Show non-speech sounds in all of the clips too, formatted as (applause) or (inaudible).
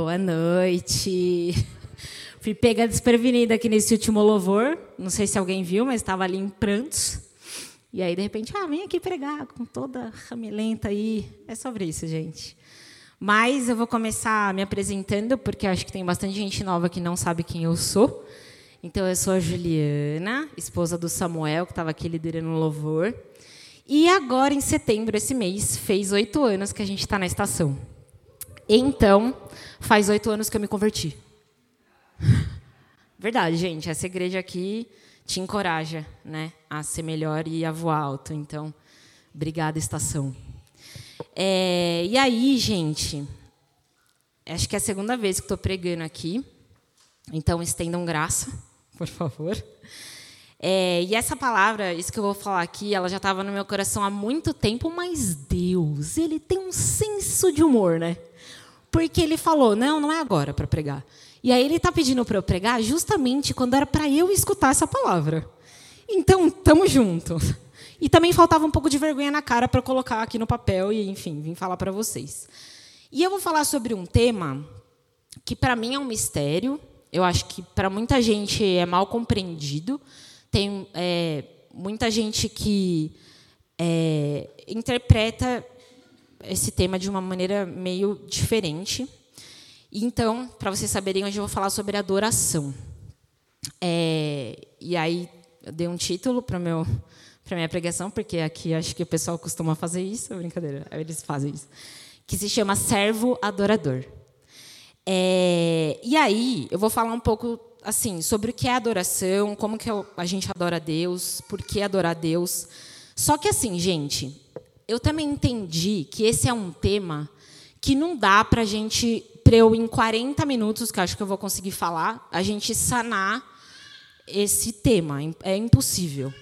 Boa noite. (laughs) Fui pega desprevenida aqui nesse último louvor. Não sei se alguém viu, mas estava ali em prantos. E aí, de repente, ah, vem aqui pregar com toda ramelenta aí. É sobre isso, gente. Mas eu vou começar me apresentando, porque acho que tem bastante gente nova que não sabe quem eu sou. Então, eu sou a Juliana, esposa do Samuel, que estava aqui liderando o louvor. E agora, em setembro, esse mês, fez oito anos que a gente está na estação. Então, faz oito anos que eu me converti. (laughs) Verdade, gente. Essa igreja aqui te encoraja né, a ser melhor e a voar alto. Então, obrigada, estação. É, e aí, gente, acho que é a segunda vez que estou pregando aqui. Então, estendam graça, por favor. É, e essa palavra, isso que eu vou falar aqui, ela já estava no meu coração há muito tempo, mas Deus, ele tem um senso de humor, né? Porque ele falou: não, não é agora para pregar. E aí ele está pedindo para eu pregar justamente quando era para eu escutar essa palavra. Então, tamo junto. E também faltava um pouco de vergonha na cara para colocar aqui no papel e, enfim, vim falar para vocês. E eu vou falar sobre um tema que para mim é um mistério. Eu acho que para muita gente é mal compreendido. Tem é, muita gente que é, interpreta esse tema de uma maneira meio diferente. Então, para vocês saberem, hoje eu vou falar sobre adoração. É, e aí, eu dei um título para meu para minha pregação, porque aqui acho que o pessoal costuma fazer isso, brincadeira, eles fazem isso, que se chama servo adorador. É, e aí, eu vou falar um pouco assim sobre o que é adoração, como que a gente adora a Deus, por que adorar a Deus. Só que assim, gente, eu também entendi que esse é um tema que não dá para a gente para eu, em 40 minutos, que acho que eu vou conseguir falar, a gente sanar esse tema. É impossível.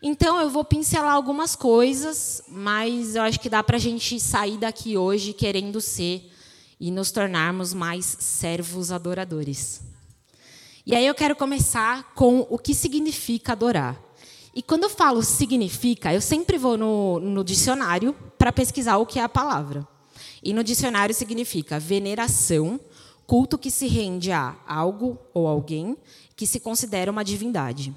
Então, eu vou pincelar algumas coisas, mas eu acho que dá para a gente sair daqui hoje querendo ser e nos tornarmos mais servos adoradores. E aí eu quero começar com o que significa adorar. E quando eu falo significa, eu sempre vou no, no dicionário para pesquisar o que é a palavra. E no dicionário significa veneração, culto que se rende a algo ou alguém que se considera uma divindade.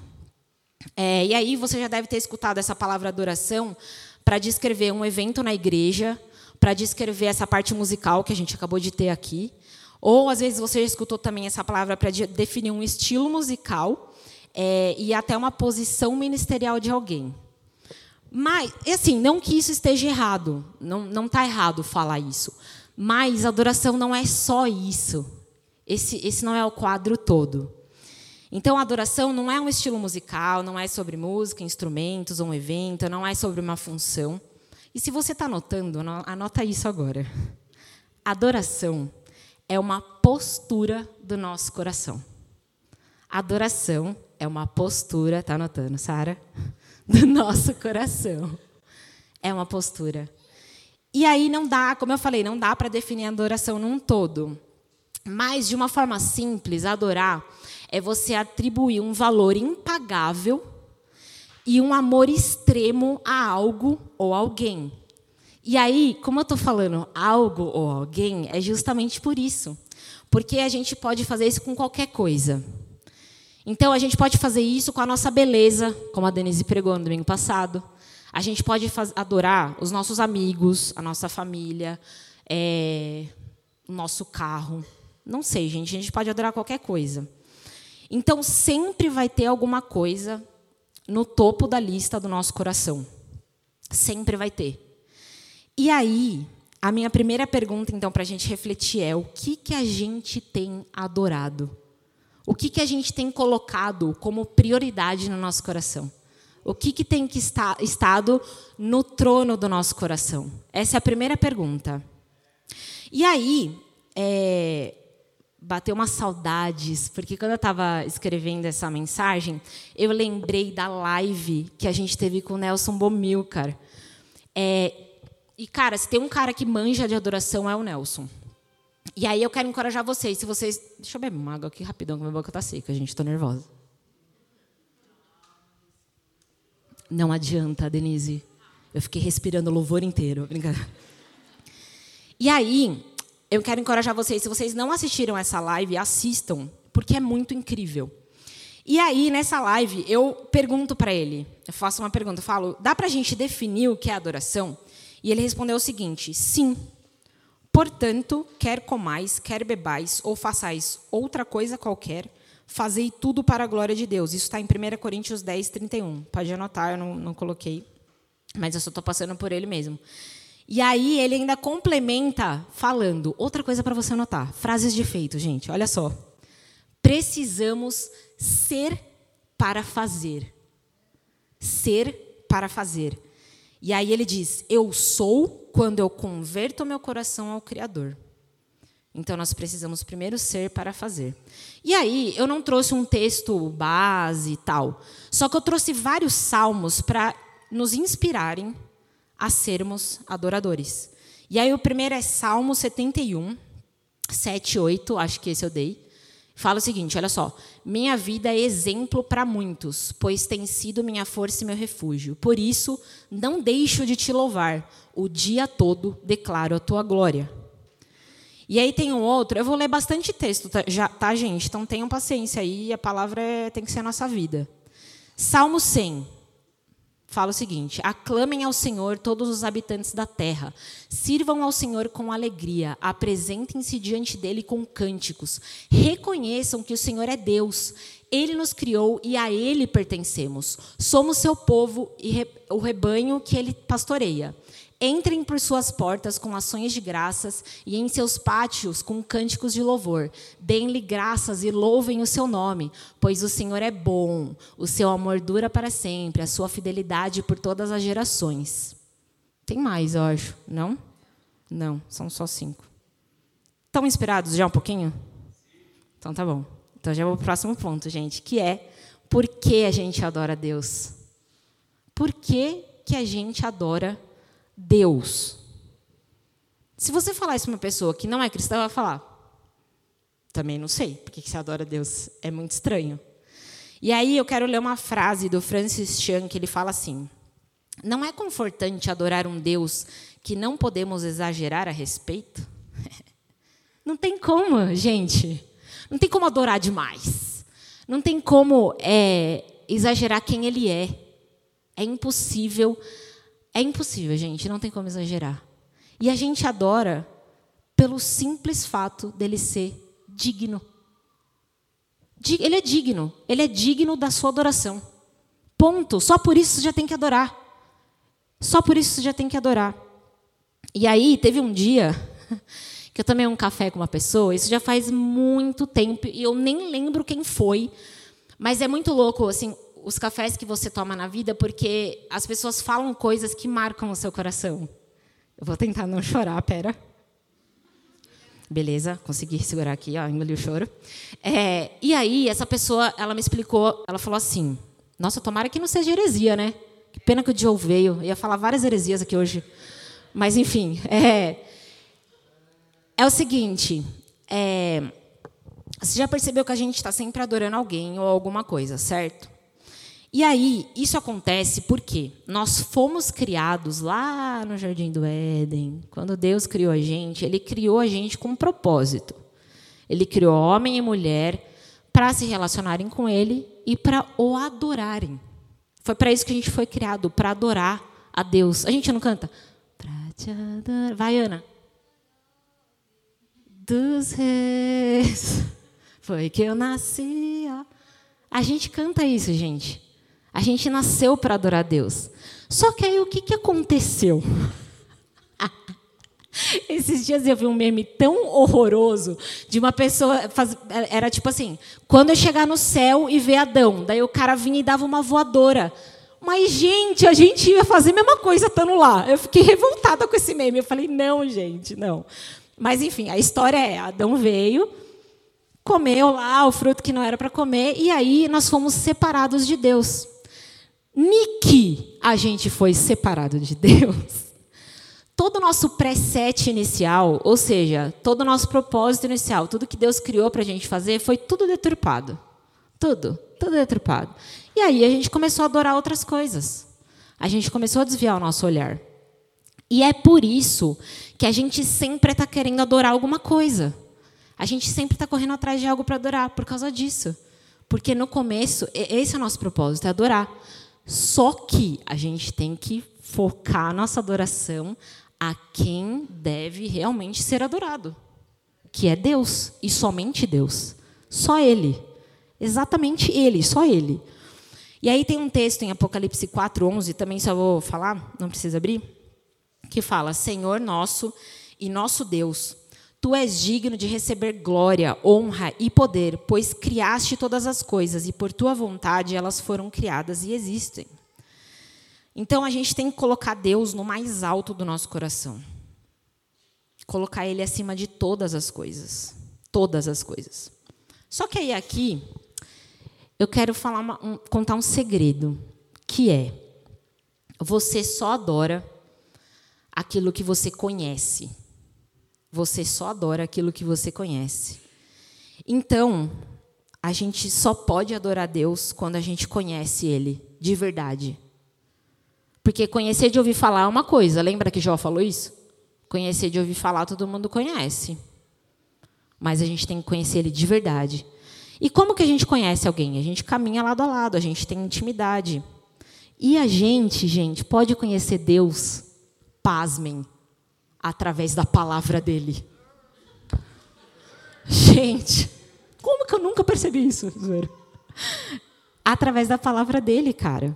É, e aí você já deve ter escutado essa palavra adoração para descrever um evento na igreja, para descrever essa parte musical que a gente acabou de ter aqui. Ou às vezes você já escutou também essa palavra para definir um estilo musical é, e até uma posição ministerial de alguém. Mas, assim, não que isso esteja errado, não está errado falar isso. Mas adoração não é só isso. Esse, esse não é o quadro todo. Então, a adoração não é um estilo musical, não é sobre música, instrumentos, um evento, não é sobre uma função. E se você está anotando, anota isso agora. Adoração é uma postura do nosso coração. Adoração é uma postura, tá anotando, Sara? (laughs) do nosso coração. É uma postura. E aí não dá, como eu falei, não dá para definir a adoração num todo. Mas, de uma forma simples, adorar é você atribuir um valor impagável e um amor extremo a algo ou alguém. E aí, como eu estou falando algo ou alguém, é justamente por isso. Porque a gente pode fazer isso com qualquer coisa. Então, a gente pode fazer isso com a nossa beleza, como a Denise pregou no domingo passado. A gente pode adorar os nossos amigos, a nossa família, é, o nosso carro. Não sei, gente, a gente pode adorar qualquer coisa. Então, sempre vai ter alguma coisa no topo da lista do nosso coração. Sempre vai ter. E aí, a minha primeira pergunta, então, para a gente refletir é: o que, que a gente tem adorado? O que, que a gente tem colocado como prioridade no nosso coração? O que, que tem que estar, estado no trono do nosso coração? Essa é a primeira pergunta. E aí, é, bateu umas saudades, porque quando eu estava escrevendo essa mensagem, eu lembrei da live que a gente teve com o Nelson Bomilcar. É, e, cara, se tem um cara que manja de adoração, é o Nelson. E aí eu quero encorajar vocês, se vocês... Deixa eu beber uma água aqui rapidão, que minha boca está seca, gente, estou nervosa. Não adianta, Denise. Eu fiquei respirando o louvor inteiro. Brincadeira. E aí, eu quero encorajar vocês, se vocês não assistiram essa live, assistam, porque é muito incrível. E aí, nessa live, eu pergunto para ele, eu faço uma pergunta, eu falo, dá para a gente definir o que é adoração? E ele respondeu o seguinte: sim. Portanto, quer comais, quer bebais, ou façais outra coisa qualquer, fazei tudo para a glória de Deus. Isso está em 1 Coríntios 10, 31. Pode anotar, eu não, não coloquei, mas eu só estou passando por ele mesmo. E aí ele ainda complementa falando, outra coisa para você anotar, frases de efeito, gente, olha só. Precisamos ser para fazer. Ser para fazer. E aí ele diz: Eu sou quando eu converto meu coração ao Criador. Então nós precisamos primeiro ser para fazer. E aí eu não trouxe um texto base e tal, só que eu trouxe vários salmos para nos inspirarem a sermos adoradores. E aí o primeiro é Salmo 71, 7 8, acho que esse eu dei. Fala o seguinte, olha só: Minha vida é exemplo para muitos, pois tem sido minha força e meu refúgio. Por isso, não deixo de te louvar. O dia todo declaro a tua glória. E aí tem um outro, eu vou ler bastante texto, tá, já, tá gente? Então tenham paciência aí, a palavra é, tem que ser a nossa vida. Salmo 100, fala o seguinte: Aclamem ao Senhor todos os habitantes da terra, sirvam ao Senhor com alegria, apresentem-se diante dele com cânticos, reconheçam que o Senhor é Deus, ele nos criou e a ele pertencemos. Somos seu povo e o rebanho que ele pastoreia. Entrem por suas portas com ações de graças e em seus pátios com cânticos de louvor. Deem-lhe graças e louvem o seu nome, pois o Senhor é bom, o seu amor dura para sempre, a sua fidelidade por todas as gerações. Tem mais, eu acho, não? Não, são só cinco. Estão inspirados já um pouquinho? Então tá bom. Então já vou para o próximo ponto, gente, que é por que a gente adora Deus? Por que, que a gente adora Deus? Deus. Se você falar isso para uma pessoa que não é cristã, ela vai falar: também não sei, porque você adora Deus. É muito estranho. E aí eu quero ler uma frase do Francis Chan que ele fala assim: Não é confortante adorar um Deus que não podemos exagerar a respeito? (laughs) Não tem como, gente. Não tem como adorar demais. Não tem como é, exagerar quem Ele é. É impossível é impossível, gente, não tem como exagerar. E a gente adora pelo simples fato dele ser digno. Ele é digno, ele é digno da sua adoração. Ponto. Só por isso já tem que adorar. Só por isso já tem que adorar. E aí, teve um dia (laughs) que eu tomei um café com uma pessoa, isso já faz muito tempo, e eu nem lembro quem foi, mas é muito louco, assim, os cafés que você toma na vida, porque as pessoas falam coisas que marcam o seu coração. Eu vou tentar não chorar, pera. Beleza, consegui segurar aqui, ó, engoli o choro. É, e aí, essa pessoa, ela me explicou, ela falou assim: Nossa, tomara que não seja heresia, né? Que pena que o Joe veio. Eu ia falar várias heresias aqui hoje. Mas, enfim, é, é o seguinte: é, você já percebeu que a gente está sempre adorando alguém ou alguma coisa, certo? E aí, isso acontece porque nós fomos criados lá no Jardim do Éden. Quando Deus criou a gente, Ele criou a gente com um propósito. Ele criou homem e mulher para se relacionarem com Ele e para o adorarem. Foi para isso que a gente foi criado, para adorar a Deus. A gente não canta? Pra te adorar. Vai, Ana. Dos reis (laughs) foi que eu nasci. A gente canta isso, gente. A gente nasceu para adorar a Deus. Só que aí o que, que aconteceu? (laughs) Esses dias eu vi um meme tão horroroso de uma pessoa. Faz, era tipo assim: quando eu chegar no céu e ver Adão, daí o cara vinha e dava uma voadora. Mas, gente, a gente ia fazer a mesma coisa estando lá. Eu fiquei revoltada com esse meme. Eu falei: não, gente, não. Mas, enfim, a história é: Adão veio, comeu lá o fruto que não era para comer, e aí nós fomos separados de Deus. Niki, a gente foi separado de Deus. Todo o nosso preset inicial, ou seja, todo o nosso propósito inicial, tudo que Deus criou para a gente fazer, foi tudo deturpado. Tudo, tudo deturpado. E aí a gente começou a adorar outras coisas. A gente começou a desviar o nosso olhar. E é por isso que a gente sempre está querendo adorar alguma coisa. A gente sempre está correndo atrás de algo para adorar por causa disso. Porque no começo, esse é o nosso propósito, é adorar. Só que a gente tem que focar a nossa adoração a quem deve realmente ser adorado, que é Deus e somente Deus. Só Ele. Exatamente Ele, só Ele. E aí tem um texto em Apocalipse 4:11, também só vou falar, não precisa abrir, que fala: Senhor nosso e nosso Deus, Tu és digno de receber glória, honra e poder, pois criaste todas as coisas e por tua vontade elas foram criadas e existem. Então a gente tem que colocar Deus no mais alto do nosso coração. Colocar Ele acima de todas as coisas. Todas as coisas. Só que aí aqui, eu quero falar uma, um, contar um segredo, que é: você só adora aquilo que você conhece. Você só adora aquilo que você conhece. Então, a gente só pode adorar Deus quando a gente conhece Ele de verdade. Porque conhecer de ouvir falar é uma coisa. Lembra que Jó falou isso? Conhecer de ouvir falar todo mundo conhece. Mas a gente tem que conhecer Ele de verdade. E como que a gente conhece alguém? A gente caminha lado a lado, a gente tem intimidade. E a gente, gente, pode conhecer Deus, pasmem, através da palavra dele. Gente, como que eu nunca percebi isso? Através da palavra dele, cara.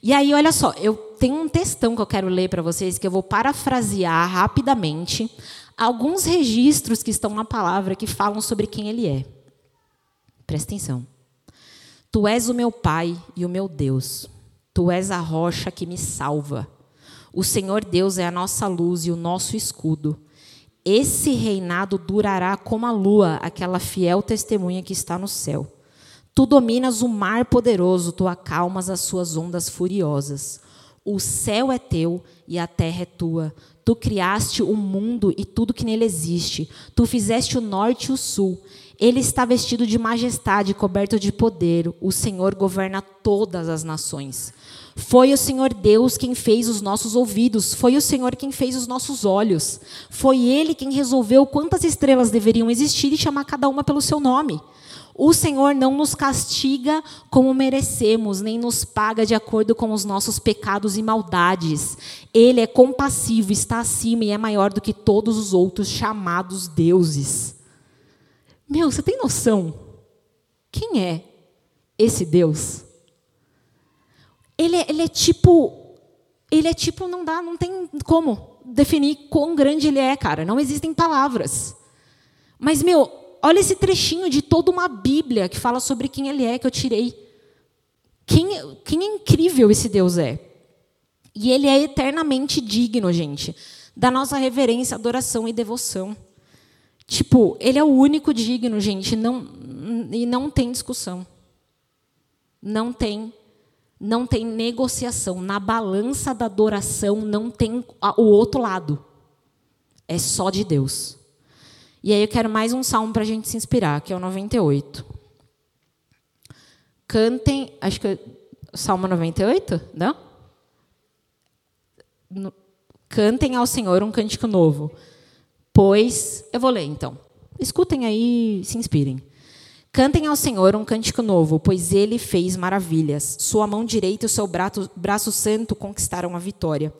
E aí, olha só, eu tenho um textão que eu quero ler para vocês, que eu vou parafrasear rapidamente alguns registros que estão na palavra que falam sobre quem ele é. Presta atenção. Tu és o meu Pai e o meu Deus. Tu és a rocha que me salva. O Senhor Deus é a nossa luz e o nosso escudo. Esse reinado durará como a lua, aquela fiel testemunha que está no céu. Tu dominas o mar poderoso, tu acalmas as suas ondas furiosas. O céu é teu e a terra é tua. Tu criaste o mundo e tudo que nele existe. Tu fizeste o norte e o sul. Ele está vestido de majestade, coberto de poder. O Senhor governa todas as nações. Foi o Senhor Deus quem fez os nossos ouvidos, foi o Senhor quem fez os nossos olhos. Foi Ele quem resolveu quantas estrelas deveriam existir e chamar cada uma pelo seu nome. O Senhor não nos castiga como merecemos, nem nos paga de acordo com os nossos pecados e maldades. Ele é compassivo, está acima e é maior do que todos os outros chamados deuses. Meu, você tem noção? Quem é esse Deus? Ele, é, ele é tipo. Ele é tipo, não dá, não tem como definir quão grande ele é, cara. Não existem palavras. Mas, meu, olha esse trechinho de toda uma Bíblia que fala sobre quem ele é, que eu tirei. Quem, quem é incrível esse Deus é. E ele é eternamente digno, gente, da nossa reverência, adoração e devoção. Tipo, ele é o único digno, gente, não, e não tem discussão. Não tem não tem negociação. Na balança da adoração não tem o outro lado. É só de Deus. E aí eu quero mais um salmo para a gente se inspirar, que é o 98. Cantem, acho que é Salmo 98, não? Cantem ao Senhor um cântico novo. Pois, eu vou ler então. Escutem aí, se inspirem. Cantem ao Senhor um cântico novo, pois ele fez maravilhas. Sua mão direita e o seu braço, braço santo conquistaram a vitória.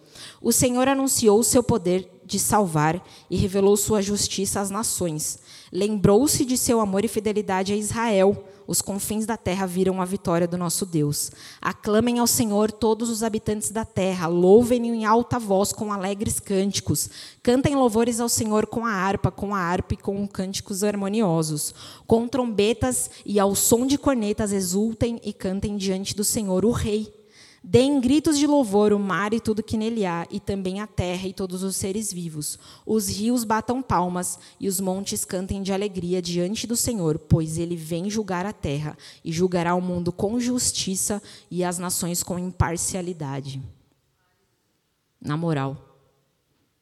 O Senhor anunciou o seu poder de salvar e revelou sua justiça às nações. Lembrou-se de seu amor e fidelidade a Israel. Os confins da terra viram a vitória do nosso Deus. Aclamem ao Senhor todos os habitantes da terra, louvem-no em alta voz com alegres cânticos. Cantem louvores ao Senhor com a harpa, com a harpa e com cânticos harmoniosos. Com trombetas e ao som de cornetas exultem e cantem diante do Senhor, o Rei. Deem gritos de louvor o mar e tudo que nele há, e também a terra e todos os seres vivos. Os rios batam palmas e os montes cantem de alegria diante do Senhor, pois ele vem julgar a terra e julgará o mundo com justiça e as nações com imparcialidade. Na moral,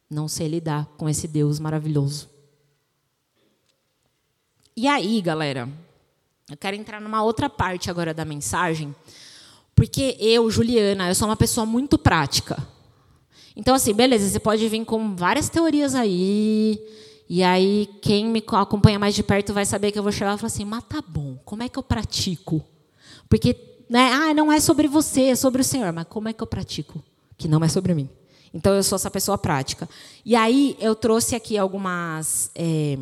não sei lidar com esse Deus maravilhoso. E aí, galera, eu quero entrar numa outra parte agora da mensagem porque eu, Juliana, eu sou uma pessoa muito prática. Então, assim, beleza, você pode vir com várias teorias aí. E aí, quem me acompanha mais de perto vai saber que eu vou chegar e falar assim: mas tá bom, como é que eu pratico? Porque, né, ah, não é sobre você, é sobre o Senhor. Mas como é que eu pratico? Que não é sobre mim. Então, eu sou essa pessoa prática. E aí, eu trouxe aqui algumas é,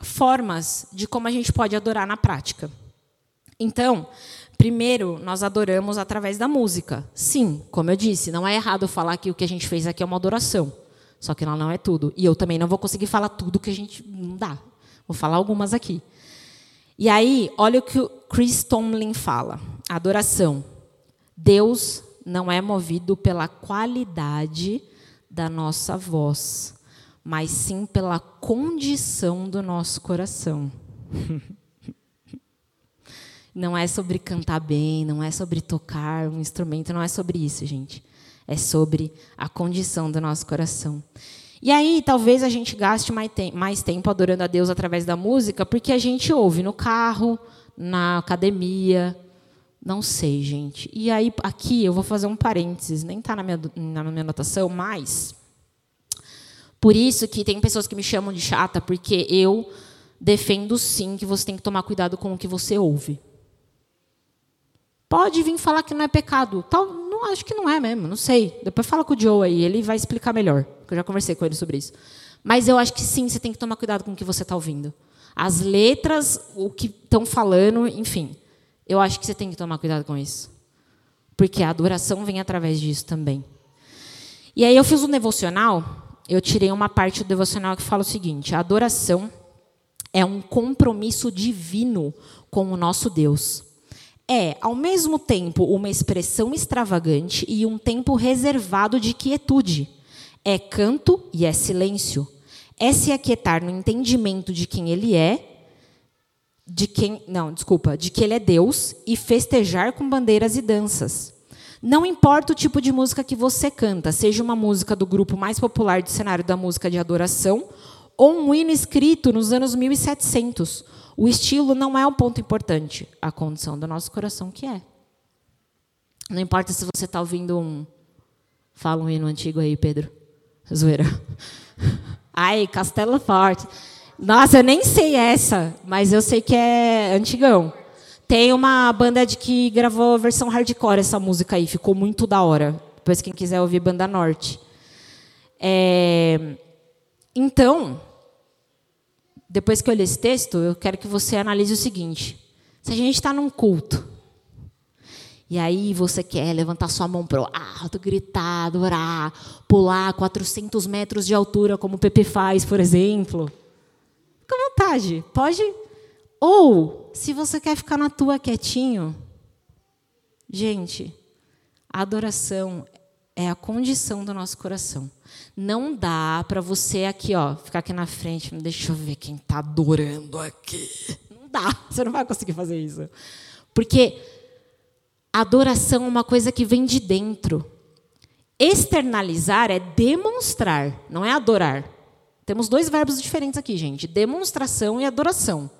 formas de como a gente pode adorar na prática. Então, Primeiro, nós adoramos através da música. Sim, como eu disse, não é errado falar que o que a gente fez aqui é uma adoração. Só que ela não é tudo. E eu também não vou conseguir falar tudo que a gente. Não dá. Vou falar algumas aqui. E aí, olha o que o Chris Tomlin fala: adoração. Deus não é movido pela qualidade da nossa voz, mas sim pela condição do nosso coração. (laughs) Não é sobre cantar bem, não é sobre tocar um instrumento, não é sobre isso, gente. É sobre a condição do nosso coração. E aí, talvez a gente gaste mais tempo adorando a Deus através da música, porque a gente ouve no carro, na academia. Não sei, gente. E aí, aqui eu vou fazer um parênteses, nem está na minha, na minha anotação, mas. Por isso que tem pessoas que me chamam de chata, porque eu defendo sim que você tem que tomar cuidado com o que você ouve. Pode vir falar que não é pecado. Tal, não, acho que não é mesmo, não sei. Depois fala com o Joe aí, ele vai explicar melhor. Eu já conversei com ele sobre isso. Mas eu acho que sim, você tem que tomar cuidado com o que você está ouvindo. As letras, o que estão falando, enfim. Eu acho que você tem que tomar cuidado com isso. Porque a adoração vem através disso também. E aí eu fiz um devocional, eu tirei uma parte do devocional que fala o seguinte: a adoração é um compromisso divino com o nosso Deus é, ao mesmo tempo, uma expressão extravagante e um tempo reservado de quietude. É canto e é silêncio. É se aquietar no entendimento de quem ele é, de quem, não, desculpa, de que ele é Deus e festejar com bandeiras e danças. Não importa o tipo de música que você canta, seja uma música do grupo mais popular do cenário da música de adoração ou um hino escrito nos anos 1700 o estilo não é um ponto importante, a condição do nosso coração que é. Não importa se você está ouvindo um. Fala um hino antigo aí, Pedro. Zoeira. (laughs) Ai, Castelo Forte. Nossa, eu nem sei essa, mas eu sei que é antigão. Tem uma banda de que gravou a versão hardcore essa música aí, ficou muito da hora. Depois quem quiser ouvir Banda Norte. É... Então, depois que eu ler esse texto, eu quero que você analise o seguinte: se a gente está num culto, e aí você quer levantar sua mão para o alto, gritar, adorar, pular 400 metros de altura, como o Pepe faz, por exemplo, fica à vontade, pode. Ou, se você quer ficar na tua quietinho, gente, a adoração é a condição do nosso coração. Não dá para você aqui, ó, ficar aqui na frente, deixa eu ver quem está adorando aqui. Não dá, (laughs) você não vai conseguir fazer isso. Porque adoração é uma coisa que vem de dentro. Externalizar é demonstrar, não é adorar. Temos dois verbos diferentes aqui, gente: demonstração e adoração.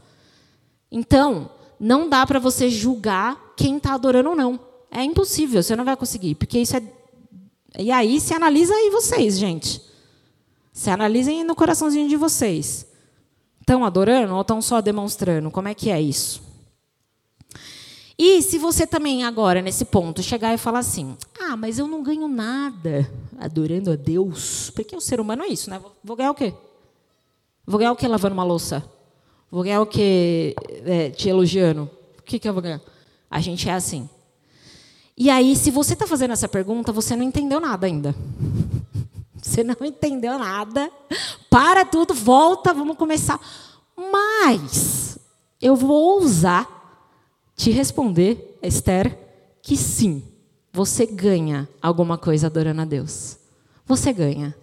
Então, não dá para você julgar quem está adorando ou não. É impossível, você não vai conseguir, porque isso é e aí se analisa aí vocês, gente. Se analisem no coraçãozinho de vocês. Estão adorando ou estão só demonstrando? Como é que é isso? E se você também agora, nesse ponto, chegar e falar assim: ah, mas eu não ganho nada adorando a Deus, porque o ser humano é isso, né? Vou ganhar o quê? Vou ganhar o quê lavando uma louça? Vou ganhar o quê é, te elogiando? O que, que eu vou ganhar? A gente é assim. E aí, se você está fazendo essa pergunta, você não entendeu nada ainda. (laughs) Você não entendeu nada. Para tudo, volta, vamos começar. Mas eu vou ousar te responder, Esther, que sim, você ganha alguma coisa adorando a Deus. Você ganha.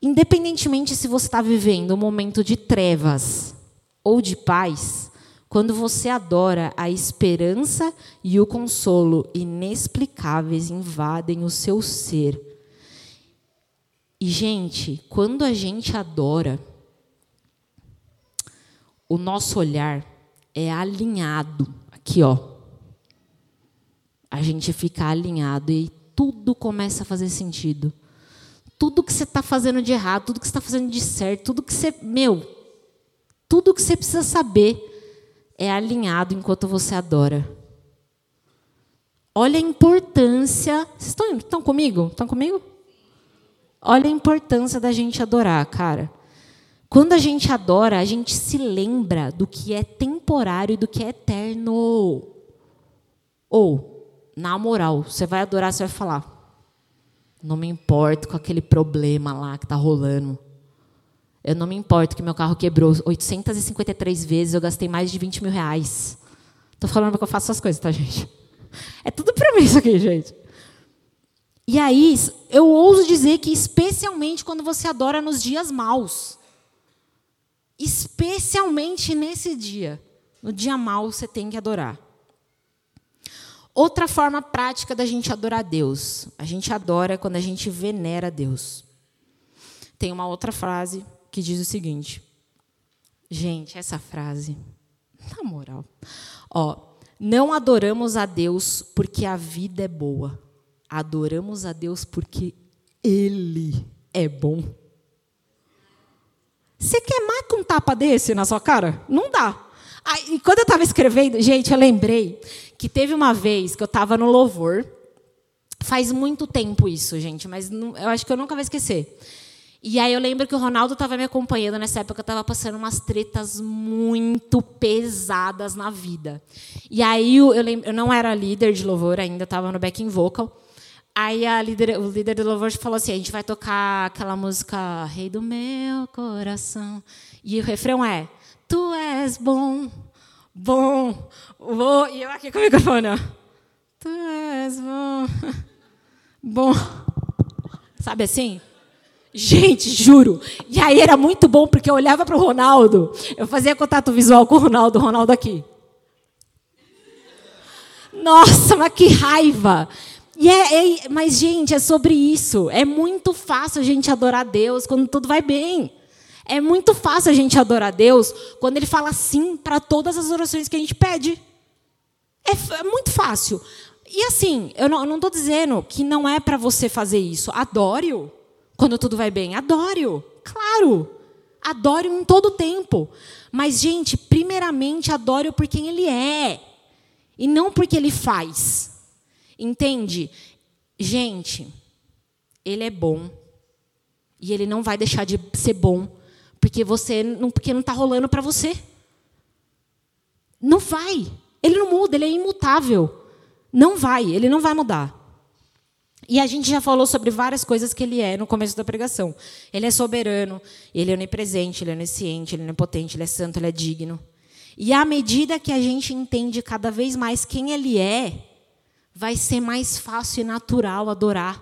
Independentemente se você está vivendo um momento de trevas ou de paz, quando você adora, a esperança e o consolo inexplicáveis invadem o seu ser. E, gente, quando a gente adora, o nosso olhar é alinhado. Aqui, ó. A gente fica alinhado e tudo começa a fazer sentido. Tudo que você está fazendo de errado, tudo que você está fazendo de certo, tudo que você. Meu, tudo que você precisa saber é alinhado enquanto você adora. Olha a importância. Vocês estão, estão comigo? Estão comigo? Olha a importância da gente adorar, cara. Quando a gente adora, a gente se lembra do que é temporário e do que é eterno. Ou, na moral, você vai adorar, você vai falar: não me importo com aquele problema lá que está rolando. Eu não me importo que meu carro quebrou 853 vezes, eu gastei mais de 20 mil reais. Estou falando porque eu faço essas coisas, tá, gente? É tudo para mim isso aqui, gente. E aí, eu ouso dizer que especialmente quando você adora nos dias maus especialmente nesse dia. No dia mau, você tem que adorar. Outra forma prática da gente adorar Deus. A gente adora quando a gente venera Deus. Tem uma outra frase que diz o seguinte. Gente, essa frase, (laughs) na moral. Ó, não adoramos a Deus porque a vida é boa. Adoramos a Deus porque Ele é bom. Você quer matar um tapa desse na sua cara? Não dá. Aí, quando eu estava escrevendo, gente, eu lembrei que teve uma vez que eu estava no louvor. Faz muito tempo isso, gente, mas não, eu acho que eu nunca vou esquecer. E aí eu lembro que o Ronaldo estava me acompanhando nessa época, eu estava passando umas tretas muito pesadas na vida. E aí eu, eu, lembro, eu não era líder de louvor ainda, estava no backing vocal. Aí líder, o líder do louvor falou assim: a gente vai tocar aquela música Rei do meu coração. E o refrão é: Tu és bom, bom, bom. E eu aqui com o microfone, ó. Tu és bom, (laughs) bom. Sabe assim? Gente, juro. E aí era muito bom porque eu olhava para o Ronaldo, eu fazia contato visual com o Ronaldo, o Ronaldo aqui. Nossa, mas que raiva! E é, é, mas, gente, é sobre isso. É muito fácil a gente adorar Deus quando tudo vai bem. É muito fácil a gente adorar Deus quando Ele fala sim para todas as orações que a gente pede. É, é muito fácil. E assim, eu não estou dizendo que não é para você fazer isso. Adore-o quando tudo vai bem. Adore-o. Claro. Adore-o em todo o tempo. Mas, gente, primeiramente, adore-o por quem Ele é. E não porque Ele faz. Entende? Gente, ele é bom. E ele não vai deixar de ser bom porque você não porque não está rolando para você. Não vai. Ele não muda, ele é imutável. Não vai, ele não vai mudar. E a gente já falou sobre várias coisas que ele é no começo da pregação. Ele é soberano, ele é onipresente, ele é onisciente, ele é onipotente, ele é santo, ele é digno. E à medida que a gente entende cada vez mais quem ele é, vai ser mais fácil e natural adorar.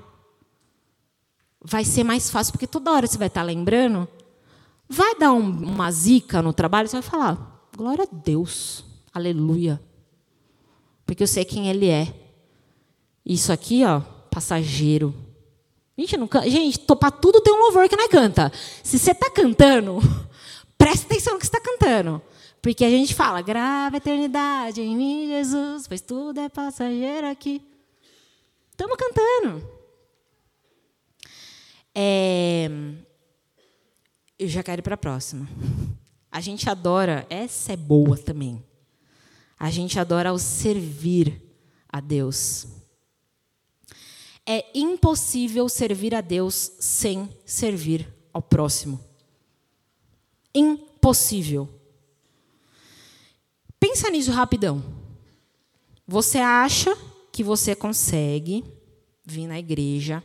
Vai ser mais fácil, porque toda hora você vai estar lembrando. Vai dar um, uma zica no trabalho, você vai falar: glória a Deus, aleluia. Porque eu sei quem Ele é. Isso aqui, ó, passageiro. Gente, não, gente para tudo tem um louvor que não é canta. Se você está cantando, (laughs) presta atenção no que você está cantando. Porque a gente fala, grava a eternidade em mim, Jesus, pois tudo é passageiro aqui. Estamos cantando. É... Eu já quero ir para a próxima. A gente adora, essa é boa também. A gente adora o servir a Deus. É impossível servir a Deus sem servir ao próximo. Impossível. Pensa nisso rapidão. Você acha que você consegue vir na igreja,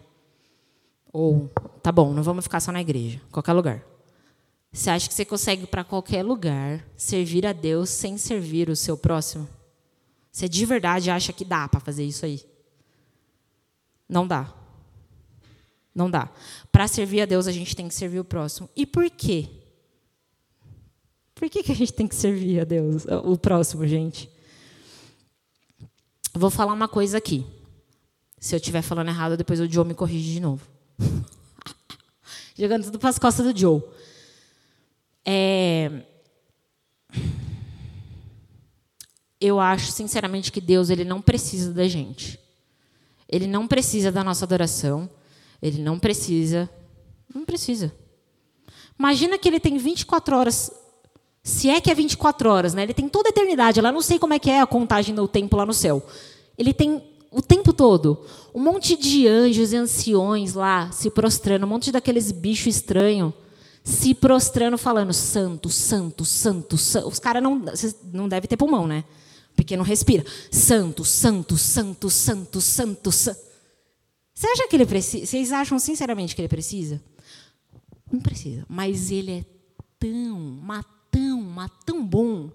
ou, tá bom, não vamos ficar só na igreja, qualquer lugar. Você acha que você consegue para qualquer lugar servir a Deus sem servir o seu próximo? Você de verdade acha que dá para fazer isso aí? Não dá. Não dá. Para servir a Deus, a gente tem que servir o próximo. E por quê? Por que, que a gente tem que servir a Deus, o próximo, gente? Vou falar uma coisa aqui. Se eu estiver falando errado, depois o Joe me corrige de novo. (laughs) Jogando tudo para as costas do Joe. É... Eu acho, sinceramente, que Deus ele não precisa da gente. Ele não precisa da nossa adoração. Ele não precisa. Não precisa. Imagina que ele tem 24 horas. Se é que é 24 horas, né? Ele tem toda a eternidade. Lá não sei como é que é a contagem do tempo lá no céu. Ele tem o tempo todo um monte de anjos e anciões lá se prostrando, um monte daqueles bichos estranhos se prostrando, falando santo, santo, santo, santo. Os caras não, não devem ter pulmão, né? Porque não respira. Santo, santo, santo, santo, santo, santo. Você acha que ele precisa? Vocês acham sinceramente que ele precisa? Não precisa. Mas ele é tão, mas tão, mas tão bom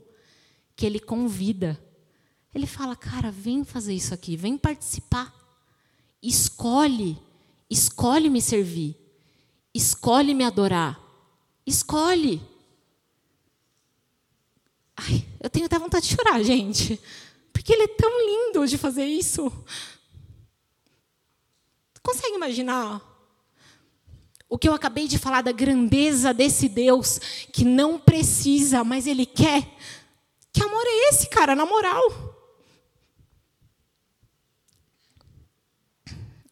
que ele convida. Ele fala, cara, vem fazer isso aqui, vem participar. Escolhe, escolhe me servir, escolhe me adorar, escolhe. Ai, eu tenho até vontade de chorar, gente. Porque ele é tão lindo de fazer isso. Consegue imaginar o que eu acabei de falar da grandeza desse Deus que não precisa, mas ele quer? Que amor é esse, cara, na moral?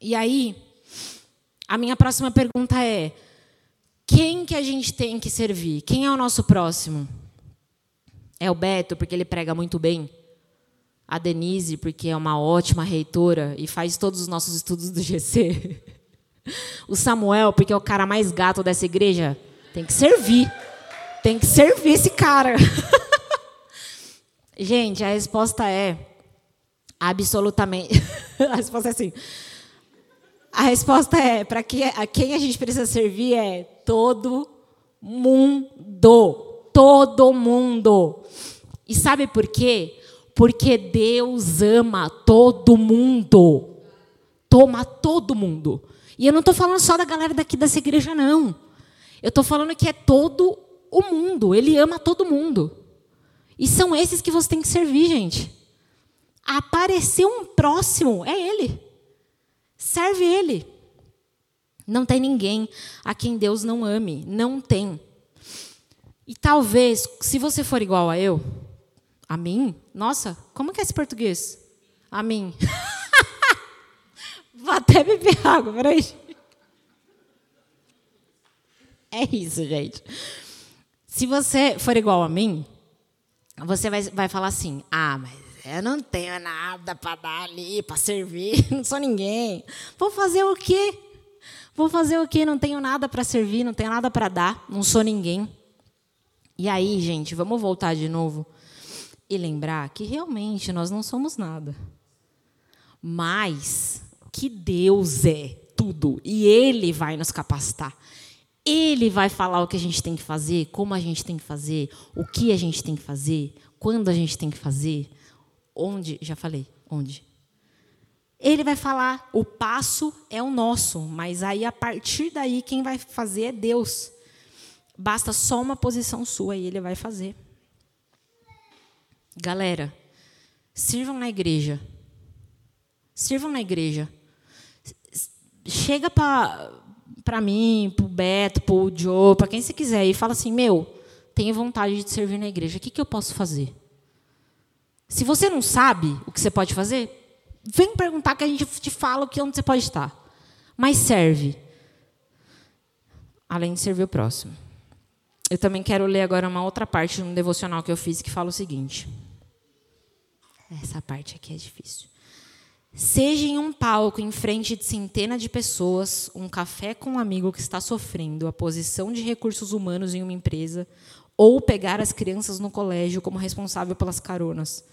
E aí, a minha próxima pergunta é: quem que a gente tem que servir? Quem é o nosso próximo? É o Beto, porque ele prega muito bem. A Denise, porque é uma ótima reitora e faz todos os nossos estudos do GC. (laughs) O Samuel, porque é o cara mais gato dessa igreja. Tem que servir. Tem que servir esse cara. (laughs) Gente, a resposta é absolutamente. (laughs) a resposta é assim. A resposta é: para que, a quem a gente precisa servir é todo mundo. Todo mundo. E sabe por quê? Porque Deus ama todo mundo. Toma todo mundo. E eu não estou falando só da galera daqui dessa igreja, não. Eu estou falando que é todo o mundo. Ele ama todo mundo. E são esses que você tem que servir, gente. Aparecer um próximo é ele. Serve ele. Não tem ninguém a quem Deus não ame. Não tem. E talvez, se você for igual a eu, a mim? Nossa, como que é esse português? A mim. (laughs) Vou até beber água, peraí. É isso, gente. Se você for igual a mim, você vai, vai falar assim: ah, mas eu não tenho nada para dar ali, para servir, (laughs) não sou ninguém. Vou fazer o quê? Vou fazer o quê? Não tenho nada para servir, não tenho nada para dar, não sou ninguém. E aí, gente, vamos voltar de novo e lembrar que realmente nós não somos nada. Mas que Deus é tudo e Ele vai nos capacitar. Ele vai falar o que a gente tem que fazer, como a gente tem que fazer, o que a gente tem que fazer, quando a gente tem que fazer, onde. Já falei, onde. Ele vai falar, o passo é o nosso, mas aí a partir daí quem vai fazer é Deus. Basta só uma posição sua e ele vai fazer. Galera, sirvam na igreja. Sirvam na igreja. Chega para mim, para o Beto, para o Joe, para quem você quiser, e fala assim: Meu, tenho vontade de servir na igreja, o que, que eu posso fazer? Se você não sabe o que você pode fazer, vem perguntar que a gente te fala o que onde você pode estar. Mas serve. Além de servir o próximo. Eu também quero ler agora uma outra parte de um devocional que eu fiz que fala o seguinte. Essa parte aqui é difícil. Seja em um palco em frente de centenas de pessoas, um café com um amigo que está sofrendo, a posição de recursos humanos em uma empresa, ou pegar as crianças no colégio como responsável pelas caronas.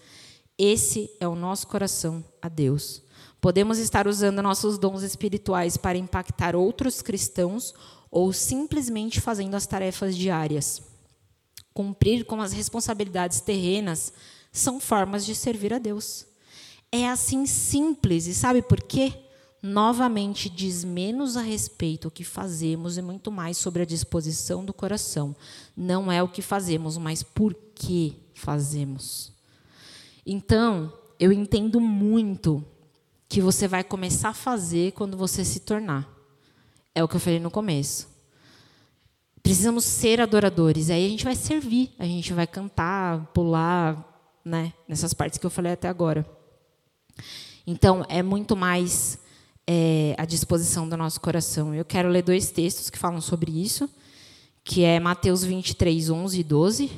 Esse é o nosso coração a Deus. Podemos estar usando nossos dons espirituais para impactar outros cristãos ou simplesmente fazendo as tarefas diárias. Cumprir com as responsabilidades terrenas são formas de servir a Deus. É assim simples, e sabe por quê? Novamente diz menos a respeito o que fazemos e muito mais sobre a disposição do coração. Não é o que fazemos, mas por que fazemos. Então, eu entendo muito que você vai começar a fazer quando você se tornar. É o que eu falei no começo. Precisamos ser adoradores. Aí a gente vai servir, a gente vai cantar, pular, né? Nessas partes que eu falei até agora. Então, é muito mais é, à disposição do nosso coração. Eu quero ler dois textos que falam sobre isso, que é Mateus 23, 11 e 12,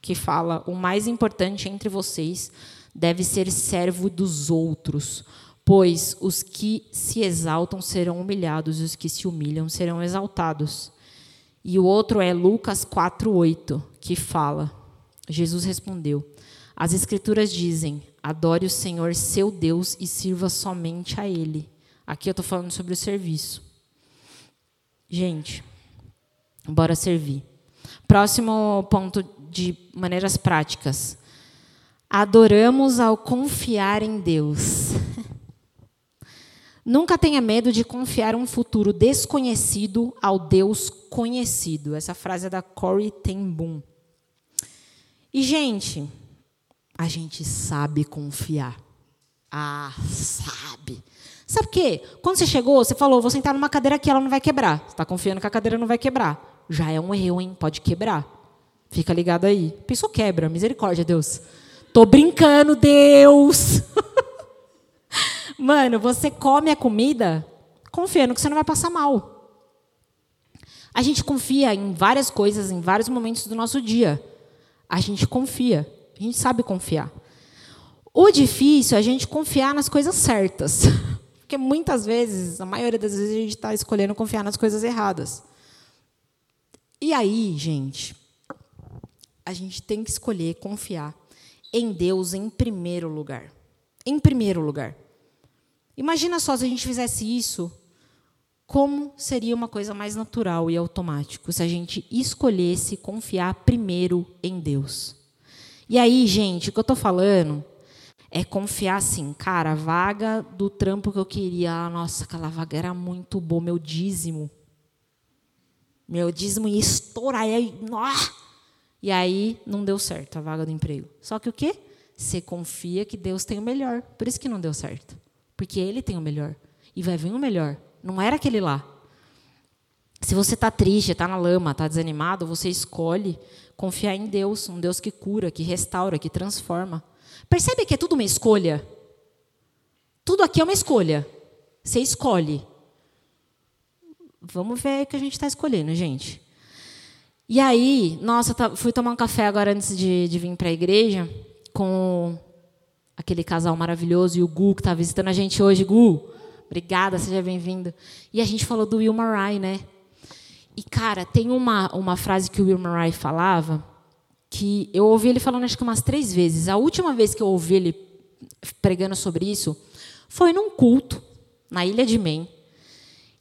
que fala: O mais importante entre vocês deve ser servo dos outros, pois os que se exaltam serão humilhados e os que se humilham serão exaltados. E o outro é Lucas 4:8, que fala: Jesus respondeu: As escrituras dizem: Adore o Senhor, seu Deus, e sirva somente a ele. Aqui eu estou falando sobre o serviço. Gente, bora servir. Próximo ponto de maneiras práticas. Adoramos ao confiar em Deus. Nunca tenha medo de confiar um futuro desconhecido ao Deus conhecido. Essa frase é da Corey ten Boom. E, gente, a gente sabe confiar. Ah, sabe. Sabe o quê? Quando você chegou, você falou, vou sentar numa cadeira que ela não vai quebrar. Você está confiando que a cadeira não vai quebrar. Já é um erro, hein? Pode quebrar. Fica ligado aí. Pensou quebra, misericórdia, Deus. Tô brincando, Deus. (laughs) Mano, você come a comida confiando que você não vai passar mal. A gente confia em várias coisas, em vários momentos do nosso dia. A gente confia. A gente sabe confiar. O difícil é a gente confiar nas coisas certas. (laughs) Porque muitas vezes, a maioria das vezes, a gente está escolhendo confiar nas coisas erradas. E aí, gente, a gente tem que escolher confiar em Deus em primeiro lugar. Em primeiro lugar. Imagina só se a gente fizesse isso, como seria uma coisa mais natural e automático se a gente escolhesse confiar primeiro em Deus. E aí, gente, o que eu estou falando é confiar assim, cara, a vaga do trampo que eu queria, ah, nossa, aquela vaga era muito boa, meu dízimo. Meu dízimo ia estourar. Aí, e aí não deu certo a vaga do emprego. Só que o quê? Você confia que Deus tem o melhor. Por isso que não deu certo. Porque Ele tem o melhor. E vai vir o melhor. Não era aquele lá. Se você está triste, está na lama, está desanimado, você escolhe confiar em Deus, um Deus que cura, que restaura, que transforma. Percebe que é tudo uma escolha? Tudo aqui é uma escolha. Você escolhe. Vamos ver o que a gente está escolhendo, gente. E aí, nossa, tá, fui tomar um café agora antes de, de vir para a igreja com aquele casal maravilhoso e o Gu, que está visitando a gente hoje. Gu, obrigada, seja bem-vindo. E a gente falou do Will Murray, né? E, cara, tem uma, uma frase que o Will Murray falava que eu ouvi ele falando acho que umas três vezes. A última vez que eu ouvi ele pregando sobre isso foi num culto na Ilha de Men,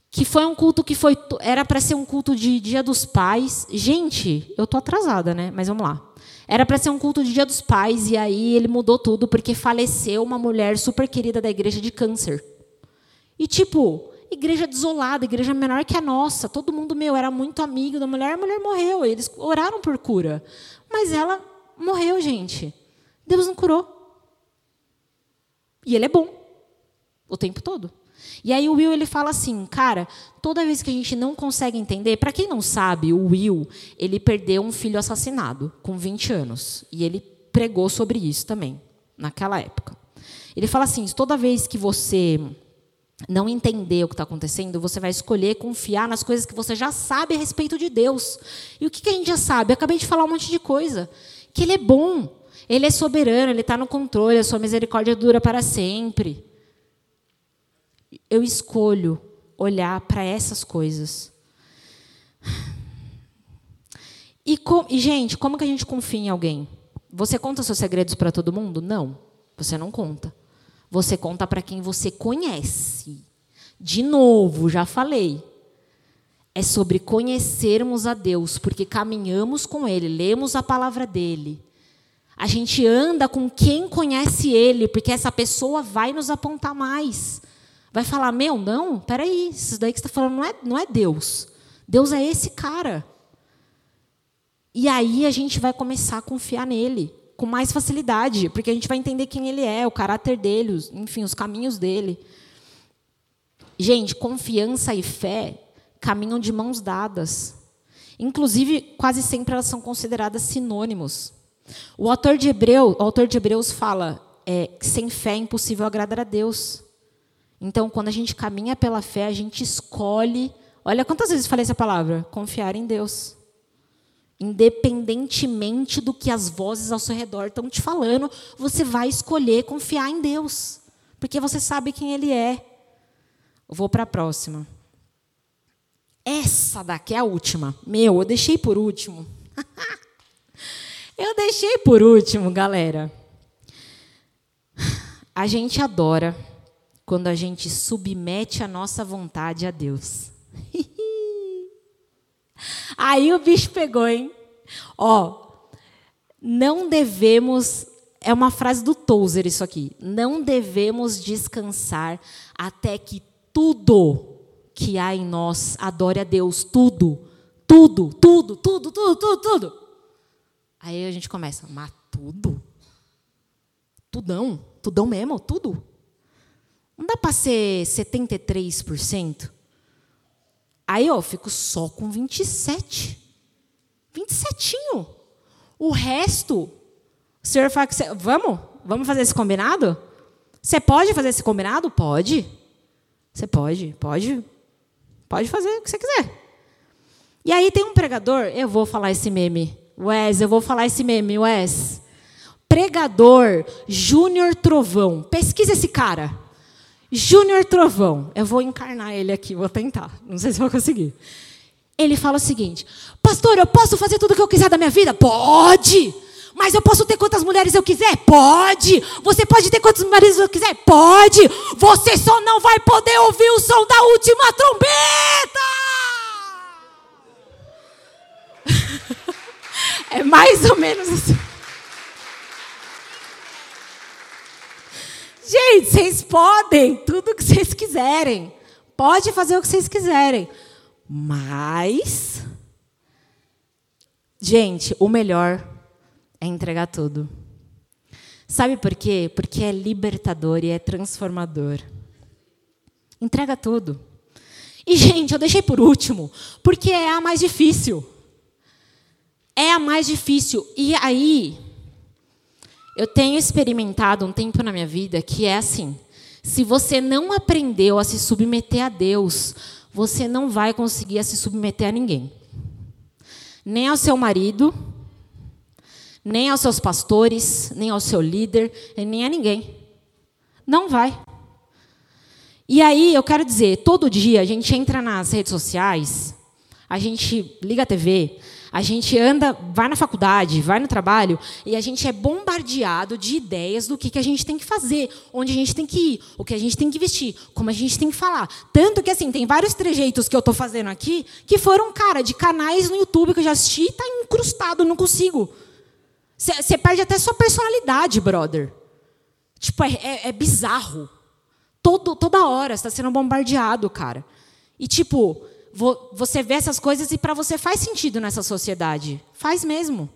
que foi um culto que foi era para ser um culto de Dia dos Pais. Gente, eu tô atrasada, né? Mas vamos lá. Era para ser um culto de Dia dos Pais e aí ele mudou tudo porque faleceu uma mulher super querida da igreja de câncer. E tipo, igreja desolada, igreja menor que a nossa, todo mundo meu era muito amigo da mulher, a mulher morreu, eles oraram por cura. Mas ela morreu, gente. Deus não curou. E ele é bom o tempo todo. E aí o Will ele fala assim, cara, toda vez que a gente não consegue entender, para quem não sabe, o Will, ele perdeu um filho assassinado com 20 anos, e ele pregou sobre isso também, naquela época. Ele fala assim, toda vez que você não entender o que está acontecendo, você vai escolher confiar nas coisas que você já sabe a respeito de Deus. E o que, que a gente já sabe? Eu acabei de falar um monte de coisa. Que Ele é bom, Ele é soberano, Ele está no controle, a sua misericórdia dura para sempre eu escolho olhar para essas coisas. E, com, e, gente, como que a gente confia em alguém? Você conta seus segredos para todo mundo? Não, você não conta. Você conta para quem você conhece. De novo, já falei. É sobre conhecermos a Deus, porque caminhamos com Ele, lemos a palavra dele. A gente anda com quem conhece Ele, porque essa pessoa vai nos apontar mais vai falar: Meu, não, peraí, isso daí que você está falando não é, não é Deus. Deus é esse cara. E aí a gente vai começar a confiar nele com mais facilidade, porque a gente vai entender quem ele é, o caráter dele, os, enfim, os caminhos dele. Gente, confiança e fé caminham de mãos dadas. Inclusive, quase sempre elas são consideradas sinônimos. O autor de, Hebreu, o autor de Hebreus fala é, sem fé é impossível agradar a Deus. Então, quando a gente caminha pela fé, a gente escolhe. Olha quantas vezes falei essa palavra: confiar em Deus. Independentemente do que as vozes ao seu redor estão te falando, você vai escolher confiar em Deus, porque você sabe quem Ele é. Eu vou para a próxima. Essa daqui é a última. Meu, eu deixei por último. (laughs) eu deixei por último, galera. A gente adora quando a gente submete a nossa vontade a Deus. (laughs) Aí o bicho pegou, hein? Ó, não devemos. É uma frase do Tozer isso aqui. Não devemos descansar até que tudo que há em nós adore a Deus. Tudo. Tudo, tudo, tudo, tudo, tudo, tudo. Aí a gente começa, mas tudo? Tudão? Tudão mesmo? Tudo? Não dá para ser 73%? Aí eu fico só com 27. 27. O resto, o senhor fala que você, vamos? Vamos fazer esse combinado? Você pode fazer esse combinado? Pode. Você pode, pode. Pode fazer o que você quiser. E aí tem um pregador, eu vou falar esse meme. Wes, eu vou falar esse meme, Wes. Pregador Júnior Trovão. Pesquisa esse cara. Júnior Trovão. Eu vou encarnar ele aqui, vou tentar. Não sei se vou conseguir. Ele fala o seguinte: Pastor, eu posso fazer tudo o que eu quiser da minha vida? Pode! Mas eu posso ter quantas mulheres eu quiser? Pode! Você pode ter quantos maridos eu quiser? Pode! Você só não vai poder ouvir o som da última trombeta! (laughs) é mais ou menos assim. Gente, vocês podem tudo o que vocês quiserem. Pode fazer o que vocês quiserem. Mas, gente, o melhor é entregar tudo. Sabe por quê? Porque é libertador e é transformador. Entrega tudo. E, gente, eu deixei por último, porque é a mais difícil. É a mais difícil. E aí, eu tenho experimentado um tempo na minha vida que é assim: se você não aprendeu a se submeter a Deus, você não vai conseguir se submeter a ninguém. Nem ao seu marido, nem aos seus pastores, nem ao seu líder, nem a ninguém. Não vai. E aí, eu quero dizer, todo dia a gente entra nas redes sociais, a gente liga a TV, a gente anda, vai na faculdade, vai no trabalho e a gente é bombardeado de ideias do que, que a gente tem que fazer, onde a gente tem que ir, o que a gente tem que vestir, como a gente tem que falar. Tanto que, assim, tem vários trejeitos que eu estou fazendo aqui que foram, cara, de canais no YouTube que eu já assisti e está incrustado, não consigo. Você perde até sua personalidade, brother. Tipo, é, é, é bizarro. Todo, toda hora você está sendo bombardeado, cara. E, tipo, você vê essas coisas e para você faz sentido nessa sociedade. Faz mesmo.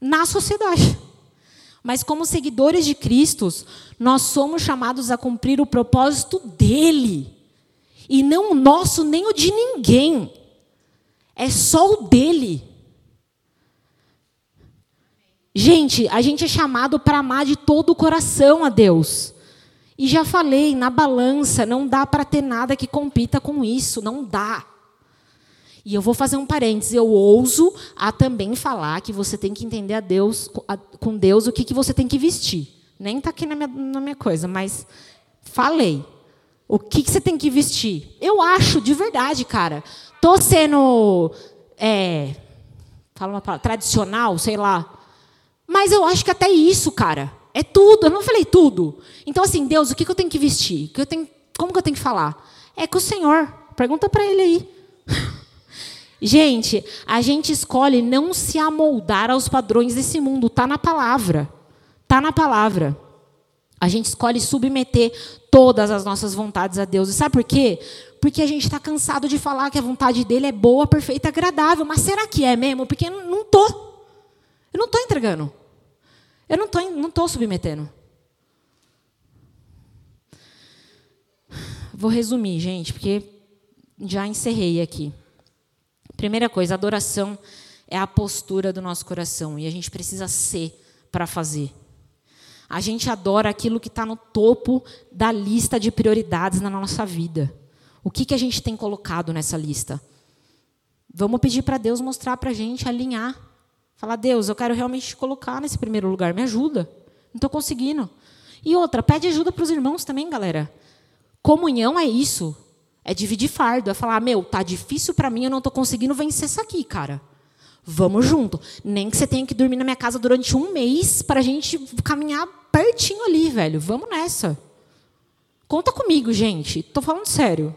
Na sociedade. Mas como seguidores de Cristo, nós somos chamados a cumprir o propósito dele. E não o nosso, nem o de ninguém. É só o dele. Gente, a gente é chamado para amar de todo o coração a Deus. E já falei, na balança, não dá para ter nada que compita com isso. Não dá. E eu vou fazer um parênteses, eu ouso a também falar que você tem que entender a Deus, a, com Deus o que, que você tem que vestir. Nem está aqui na minha, na minha coisa, mas falei. O que, que você tem que vestir? Eu acho, de verdade, cara. Tô sendo. É, fala uma palavra, tradicional, sei lá. Mas eu acho que até isso, cara. É tudo. Eu não falei tudo. Então, assim, Deus, o que, que eu tenho que vestir? Que eu tenho, como que eu tenho que falar? É com o Senhor. Pergunta para ele aí. (laughs) Gente, a gente escolhe não se amoldar aos padrões desse mundo, tá na palavra. Tá na palavra. A gente escolhe submeter todas as nossas vontades a Deus. E sabe por quê? Porque a gente está cansado de falar que a vontade dele é boa, perfeita, agradável. Mas será que é mesmo? Porque eu não tô. Eu não estou entregando. Eu não estou não tô submetendo. Vou resumir, gente, porque já encerrei aqui. Primeira coisa, adoração é a postura do nosso coração e a gente precisa ser para fazer. A gente adora aquilo que está no topo da lista de prioridades na nossa vida. O que, que a gente tem colocado nessa lista? Vamos pedir para Deus mostrar para a gente, alinhar. Falar, Deus, eu quero realmente te colocar nesse primeiro lugar, me ajuda. Não estou conseguindo. E outra, pede ajuda para os irmãos também, galera. Comunhão é isso. É dividir fardo. É falar, meu, tá difícil para mim, eu não estou conseguindo vencer isso aqui, cara. Vamos junto. Nem que você tenha que dormir na minha casa durante um mês para a gente caminhar pertinho ali, velho. Vamos nessa. Conta comigo, gente. Estou falando sério.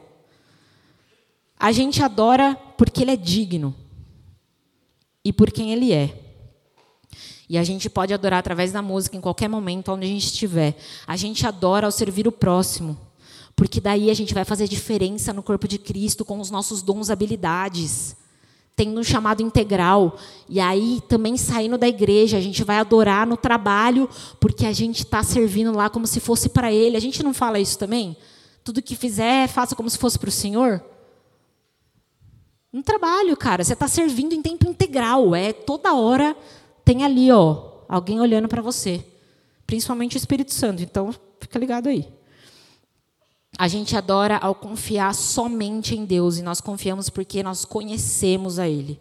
A gente adora porque ele é digno e por quem ele é. E a gente pode adorar através da música em qualquer momento, onde a gente estiver. A gente adora ao servir o próximo, porque daí a gente vai fazer diferença no corpo de Cristo com os nossos dons, habilidades tendo um chamado integral. E aí, também saindo da igreja, a gente vai adorar no trabalho, porque a gente está servindo lá como se fosse para Ele. A gente não fala isso também? Tudo que fizer, faça como se fosse para o Senhor? No trabalho, cara, você está servindo em tempo integral. É toda hora tem ali, ó, alguém olhando para você. Principalmente o Espírito Santo. Então, fica ligado aí. A gente adora ao confiar somente em Deus e nós confiamos porque nós conhecemos a Ele,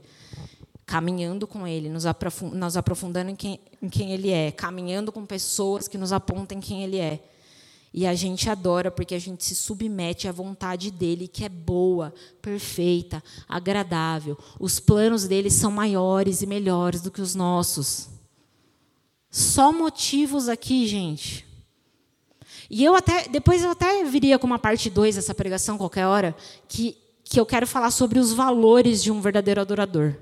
caminhando com Ele, nos aprofundando em quem, em quem Ele é, caminhando com pessoas que nos apontem quem Ele é. E a gente adora porque a gente se submete à vontade dele, que é boa, perfeita, agradável. Os planos dele são maiores e melhores do que os nossos. Só motivos aqui, gente. E eu até, depois eu até viria com uma parte 2 dessa pregação, qualquer hora, que, que eu quero falar sobre os valores de um verdadeiro adorador.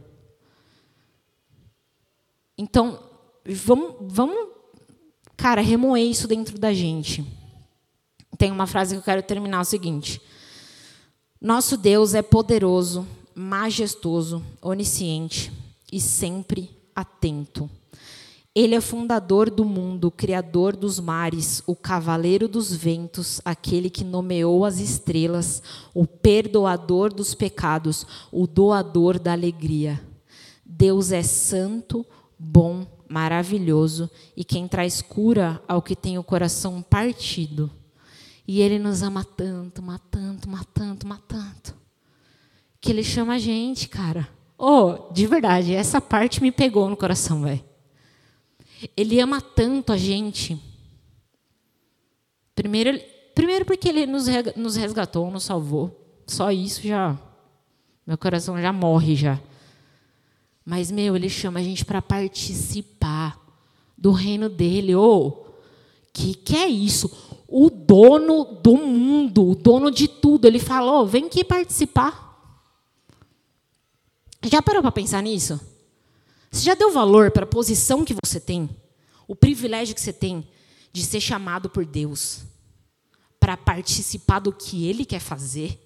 Então, vamos, vamos cara, remoer isso dentro da gente. Tem uma frase que eu quero terminar, é o seguinte. Nosso Deus é poderoso, majestoso, onisciente e sempre atento. Ele é fundador do mundo, criador dos mares, o cavaleiro dos ventos, aquele que nomeou as estrelas, o perdoador dos pecados, o doador da alegria. Deus é santo, bom, maravilhoso e quem traz cura ao que tem o coração partido. E ele nos ama tanto, mas tanto, mas tanto, mas tanto, que ele chama a gente, cara. Oh, de verdade, essa parte me pegou no coração, velho. Ele ama tanto a gente. Primeiro, primeiro porque ele nos resgatou, nos salvou. Só isso já. Meu coração já morre já. Mas, meu, ele chama a gente para participar do reino dele. Ô, oh, que que é isso? O dono do mundo, o dono de tudo. Ele falou: vem aqui participar. Já parou para pensar nisso? Você já deu valor para a posição que você tem? O privilégio que você tem de ser chamado por Deus para participar do que Ele quer fazer?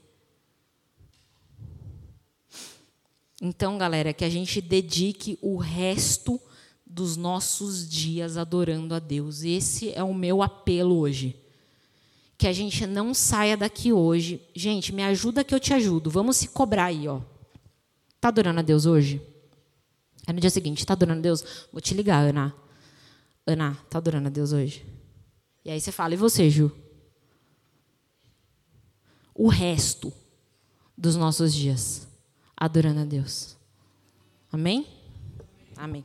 Então, galera, que a gente dedique o resto dos nossos dias adorando a Deus. Esse é o meu apelo hoje. Que a gente não saia daqui hoje. Gente, me ajuda que eu te ajudo. Vamos se cobrar aí, ó. Tá adorando a Deus hoje? Aí no dia seguinte, tá adorando a Deus? Vou te ligar, Ana. Ana, tá adorando a Deus hoje? E aí você fala, e você, Ju? O resto dos nossos dias adorando a Deus. Amém? Amém.